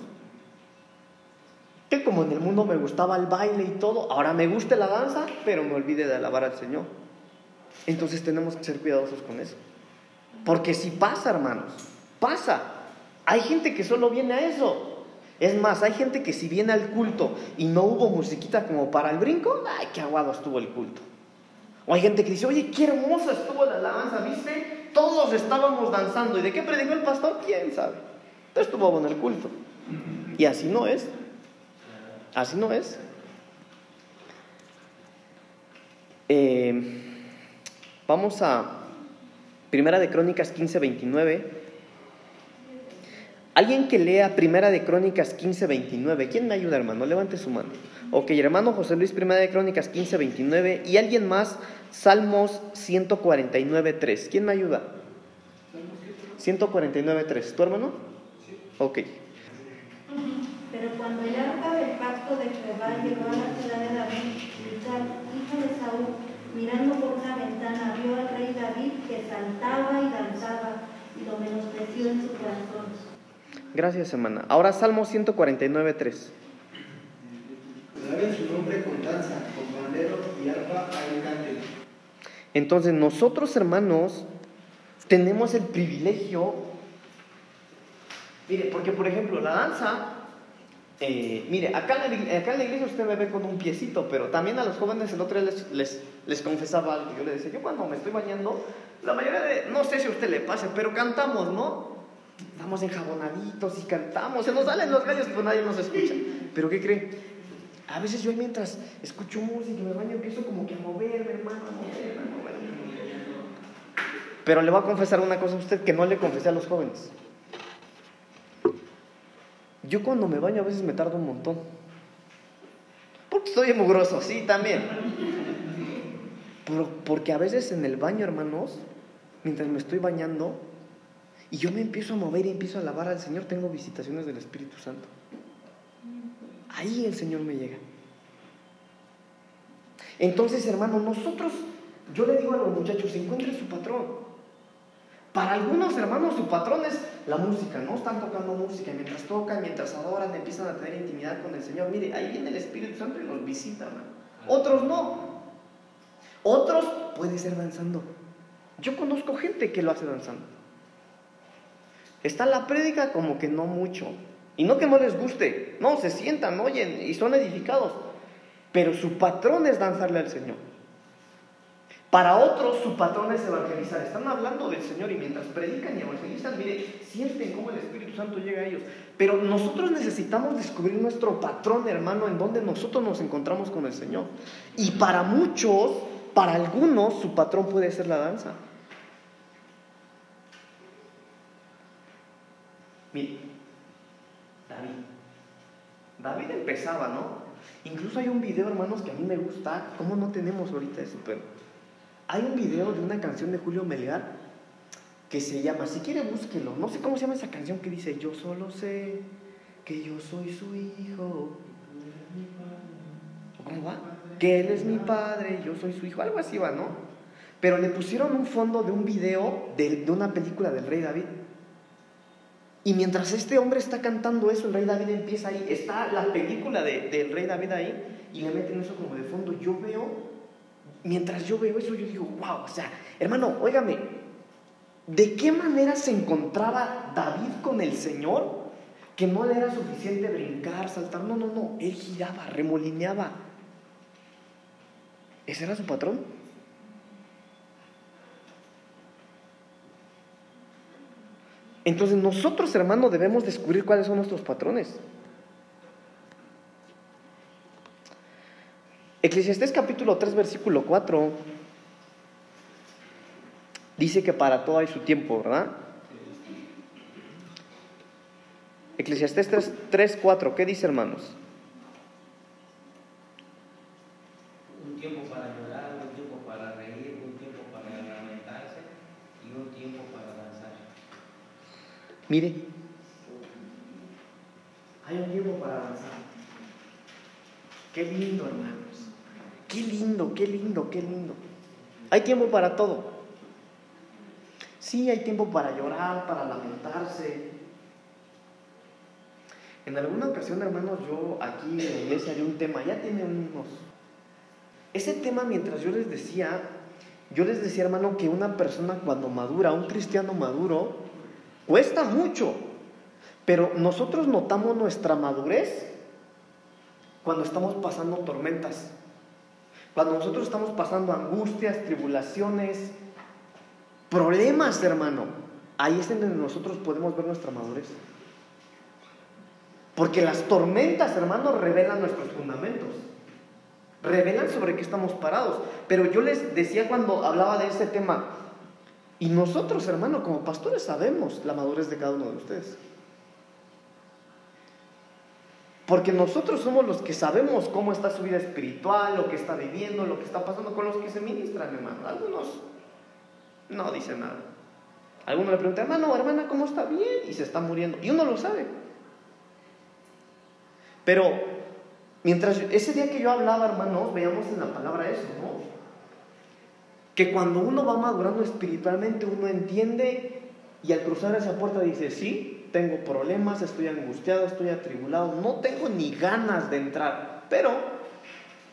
Que como en el mundo me gustaba el baile y todo, ahora me gusta la danza, pero me olvide de alabar al Señor. Entonces tenemos que ser cuidadosos con eso. Porque si pasa, hermanos, pasa. Hay gente que solo viene a eso. Es más, hay gente que si viene al culto y no hubo musiquita como para el brinco, ay, qué aguado estuvo el culto. O hay gente que dice, oye, qué hermosa estuvo la alabanza, ¿viste? Todos estábamos danzando. ¿Y de qué predicó el pastor? ¿Quién sabe? Pero estuvo bueno el culto. Y así no es. Así no es. Eh, vamos a Primera de Crónicas 15, 29. Alguien que lea Primera de Crónicas 15, 29. ¿Quién me ayuda, hermano? Levante su mano. Ok, hermano José Luis, Primera de Crónicas 15, 29. Y alguien más, Salmos 149, 3. ¿Quién me ayuda? 149, 3. ¿Tu hermano? Ok. Pero cuando el arca del pacto de Jehová llegó a la ciudad de David, hija de Saúl, mirando por una ventana, vio al rey David que saltaba y danzaba y lo menospreció en su corazón. Gracias, hermana. Ahora Salmo 149, 3. Alaben su nombre con danza, con pandero y arpa al cante. Entonces nosotros, hermanos, tenemos el privilegio, mire, porque por ejemplo la danza, eh, mire, acá en, la, acá en la iglesia usted me ve con un piecito, pero también a los jóvenes el otro día les, les, les confesaba algo, yo les decía, yo cuando me estoy bañando, la mayoría de, no sé si a usted le pase, pero cantamos, ¿no? Estamos enjabonaditos y cantamos, se nos salen los gallos, pero nadie nos escucha. ¿Pero qué cree? A veces yo mientras escucho música y me baño empiezo como que a moverme, hermano, a moverme, a moverme. Pero le voy a confesar una cosa a usted que no le confesé a los jóvenes. Yo cuando me baño a veces me tardo un montón. Porque estoy mugroso, sí, también. Pero porque a veces en el baño, hermanos, mientras me estoy bañando y yo me empiezo a mover y empiezo a alabar al Señor, tengo visitaciones del Espíritu Santo. Ahí el Señor me llega. Entonces, hermano, nosotros, yo le digo a los muchachos, encuentren su patrón. Para algunos hermanos su patrón es la música, ¿no? Están tocando música, y mientras tocan, mientras adoran, empiezan a tener intimidad con el Señor. Mire, ahí viene el Espíritu Santo y los visita. Otros no. Otros puede ser danzando. Yo conozco gente que lo hace danzando. Está la prédica como que no mucho. Y no que no les guste, no, se sientan, oyen y son edificados. Pero su patrón es danzarle al Señor. Para otros su patrón es evangelizar. Están hablando del Señor y mientras predican y evangelizan, mire, sienten cómo el Espíritu Santo llega a ellos. Pero nosotros necesitamos descubrir nuestro patrón, hermano, en donde nosotros nos encontramos con el Señor. Y para muchos, para algunos, su patrón puede ser la danza. Mire, David. David empezaba, ¿no? Incluso hay un video, hermanos, que a mí me gusta. ¿Cómo no tenemos ahorita eso? Pero hay un video de una canción de Julio Melgar que se llama, si quiere búsquelo, no sé cómo se llama esa canción que dice, yo solo sé que yo soy su hijo. ¿Cómo va? Que él es mi padre, yo soy su hijo, algo así va, ¿no? Pero le pusieron un fondo de un video de, de una película del rey David. Y mientras este hombre está cantando eso, el rey David empieza ahí, está la película de, del rey David ahí, y le meten eso como de fondo. Yo veo, mientras yo veo eso, yo digo, wow, o sea, hermano, óigame, ¿de qué manera se encontraba David con el Señor? Que no le era suficiente brincar, saltar, no, no, no, él giraba, remolineaba. ¿Ese era su patrón? Entonces nosotros, hermanos, debemos descubrir cuáles son nuestros patrones. Eclesiastés capítulo 3, versículo 4, dice que para todo hay su tiempo, ¿verdad? Eclesiastés 3, 3 4, ¿qué dice, hermanos? Un tiempo para llorar, un tiempo para reír, un tiempo para lamentarse y un tiempo para danzar. Mire, hay un tiempo para avanzar. Qué lindo, hermanos. Qué lindo, qué lindo, qué lindo. Hay tiempo para todo. Sí, hay tiempo para llorar, para lamentarse. En alguna ocasión, hermanos, yo aquí en la iglesia haré un tema, ya tiene unos... Ese tema, mientras yo les decía, yo les decía, hermano, que una persona cuando madura, un cristiano maduro, cuesta mucho. Pero nosotros notamos nuestra madurez cuando estamos pasando tormentas. Cuando nosotros estamos pasando angustias, tribulaciones, problemas, hermano, ahí es donde nosotros podemos ver nuestra madurez. Porque las tormentas, hermano, revelan nuestros fundamentos. Revelan sobre qué estamos parados. Pero yo les decía cuando hablaba de ese tema, y nosotros, hermano, como pastores sabemos la madurez de cada uno de ustedes. Porque nosotros somos los que sabemos cómo está su vida espiritual, lo que está viviendo, lo que está pasando con los que se ministran, hermano. Algunos no dicen nada. Algunos le preguntan, hermano, hermana, ¿cómo está? Bien, y se está muriendo. Y uno lo sabe. Pero mientras ese día que yo hablaba, hermanos, veíamos en la palabra eso, ¿no? Que cuando uno va madurando espiritualmente, uno entiende y al cruzar esa puerta dice, sí, tengo problemas, estoy angustiado, estoy atribulado, no tengo ni ganas de entrar, pero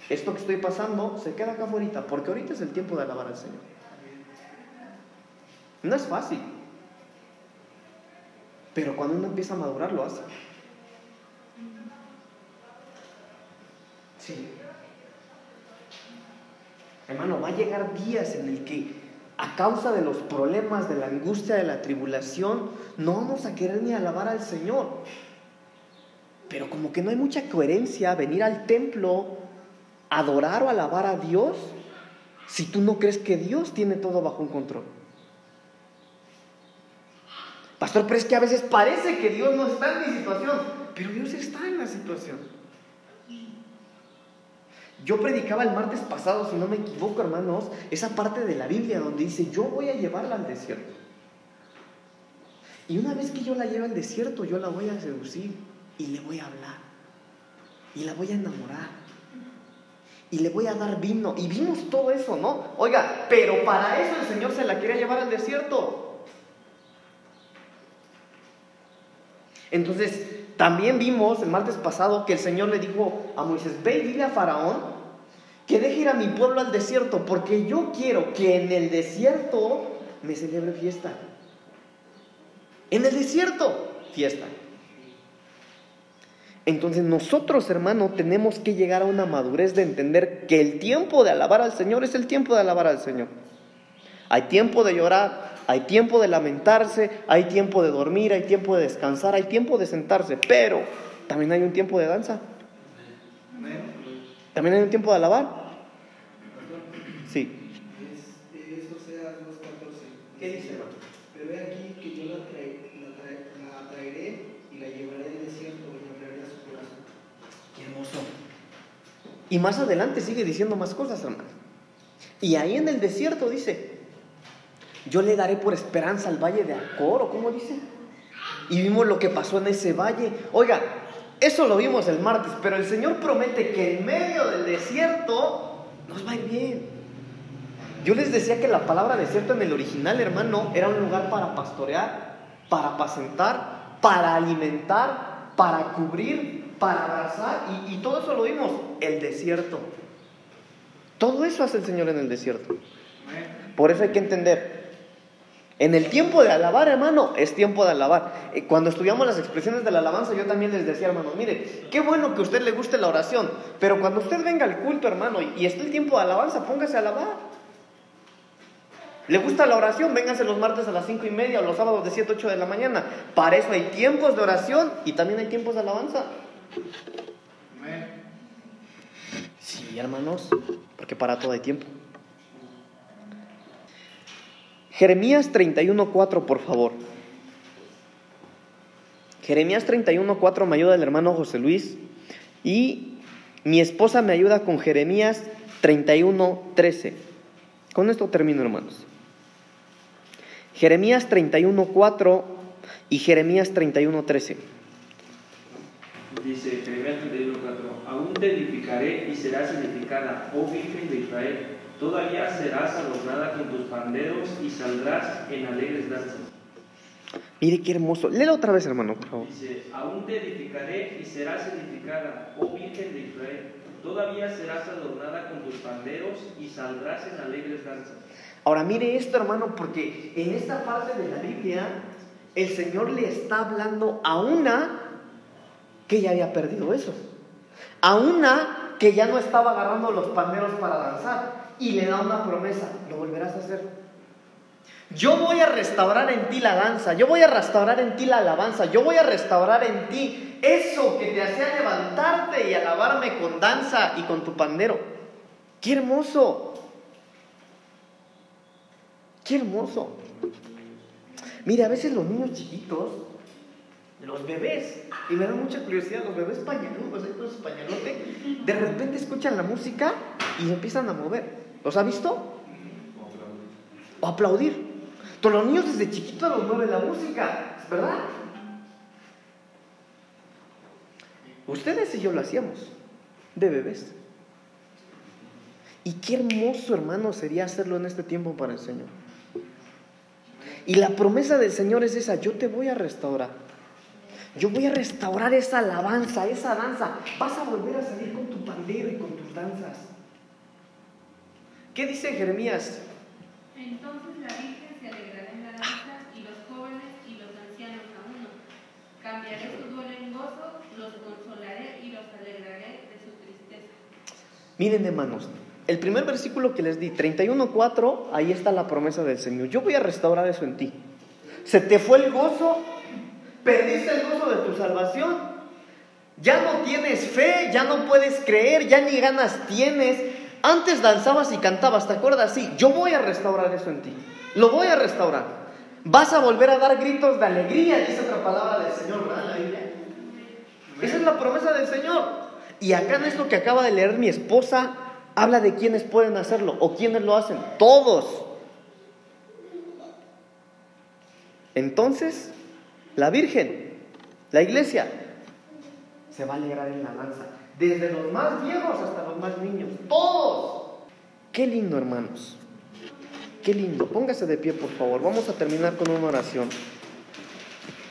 esto que estoy pasando se queda acá afuera, porque ahorita es el tiempo de alabar al Señor. No es fácil, pero cuando uno empieza a madurar lo hace. Sí. Hermano, va a llegar días en el que a causa de los problemas, de la angustia, de la tribulación, no vamos a querer ni alabar al Señor. Pero como que no hay mucha coherencia venir al templo, adorar o alabar a Dios, si tú no crees que Dios tiene todo bajo un control. Pastor, pero es que a veces parece que Dios no está en mi situación, pero Dios está en la situación. Yo predicaba el martes pasado, si no me equivoco, hermanos, esa parte de la Biblia donde dice, yo voy a llevarla al desierto. Y una vez que yo la lleve al desierto, yo la voy a seducir y le voy a hablar. Y la voy a enamorar. Y le voy a dar vino. Y vimos todo eso, ¿no? Oiga, pero para eso el Señor se la quería llevar al desierto. Entonces, también vimos el martes pasado que el Señor le dijo a Moisés, ve y dile a Faraón que deje ir a mi pueblo al desierto, porque yo quiero que en el desierto me celebre fiesta. En el desierto, fiesta. Entonces nosotros, hermano, tenemos que llegar a una madurez de entender que el tiempo de alabar al Señor es el tiempo de alabar al Señor. Hay tiempo de llorar, hay tiempo de lamentarse, hay tiempo de dormir, hay tiempo de descansar, hay tiempo de sentarse, pero también hay un tiempo de danza. También hay un tiempo de alabar. Sí. Es, es Oseas 2.14. ¿Qué dice? Pero he aquí que yo la, la traeré y la llevaré al desierto y hablaré a su corazón. Qué hermoso. Y más adelante sigue diciendo más cosas, hermano. Y ahí en el desierto dice, yo le daré por esperanza al valle de Acor, ¿o cómo dice? Y vimos lo que pasó en ese valle. Oiga, eso lo vimos el martes, pero el Señor promete que en medio del desierto nos va bien. Yo les decía que la palabra desierto en el original, hermano, era un lugar para pastorear, para apacentar, para alimentar, para cubrir, para abrazar, y, y todo eso lo vimos, el desierto. Todo eso hace el Señor en el desierto. Por eso hay que entender. En el tiempo de alabar, hermano, es tiempo de alabar. Eh, Cuando estudiamos las expresiones de la alabanza, yo también les decía, hermano, mire, qué bueno que a usted le guste la oración, pero cuando usted venga al culto, hermano, y, y esté el tiempo de alabanza, póngase a alabar. ¿Le gusta la oración? Véngase los martes a las cinco y media o los sábados de 7, 8 de la mañana. Para eso hay tiempos de oración y también hay tiempos de alabanza. Sí, hermanos, porque para todo hay tiempo. Jeremías 31.4, por favor. Jeremías 31.4 me ayuda el hermano José Luis y mi esposa me ayuda con Jeremías 31.13. Con esto termino, hermanos. Jeremías 31.4 y Jeremías 31.13. Dice Jeremías 31:4, aún te edificaré y serás edificada, oh Virgen de Israel, todavía serás adornada con tus panderos y saldrás en alegres danzas. Mire qué hermoso. Léelo otra vez, hermano, por favor. Dice, aún te edificaré y serás edificada, oh Virgen de Israel, todavía serás adornada con tus panderos y saldrás en alegres danzas. Ahora mire esto, hermano, porque en esta parte de la Biblia el Señor le está hablando a una que ya había perdido eso. A una que ya no estaba agarrando los panderos para danzar. Y le da una promesa, lo volverás a hacer. Yo voy a restaurar en ti la danza, yo voy a restaurar en ti la alabanza, yo voy a restaurar en ti eso que te hacía levantarte y alabarme con danza y con tu pandero. ¡Qué hermoso! ¡Qué hermoso! Mire, a veces los niños chiquitos, los bebés, y me da mucha curiosidad, los bebés pañaludos, de repente escuchan la música y empiezan a mover. ¿Los ha visto? O aplaudir. Todos los niños desde chiquitos los mueve la música, ¿verdad? Ustedes y yo lo hacíamos, de bebés. Y qué hermoso, hermano, sería hacerlo en este tiempo para el Señor. Y la promesa del Señor es esa, yo te voy a restaurar. Yo voy a restaurar esa alabanza, esa danza. Vas a volver a salir con tu pandero y con tus danzas. ¿Qué dice Jeremías? Entonces la Virgen se alegrará en la danza, y los jóvenes y los ancianos a uno. Cambiaré su duelo en gozo, los consolaré y los alegraré de su tristeza. Miren, hermanos, el primer versículo que les di, 31.4, ahí está la promesa del Señor. Yo voy a restaurar eso en ti. Se te fue el gozo, perdiste el gozo de tu salvación. Ya no tienes fe, ya no puedes creer, ya ni ganas tienes. Antes danzabas y cantabas, ¿te acuerdas? Sí, yo voy a restaurar eso en ti. Lo voy a restaurar. Vas a volver a dar gritos de alegría, dice otra palabra del Señor, ¿verdad? La. Esa es la promesa del Señor. Y acá en esto que acaba de leer mi esposa, habla de quienes pueden hacerlo o quienes lo hacen. Todos. Entonces, la Virgen, la iglesia, se va a alegrar en la danza. Desde los más viejos hasta los más niños. Todos. Qué lindo, hermanos. Qué lindo. Póngase de pie, por favor. Vamos a terminar con una oración.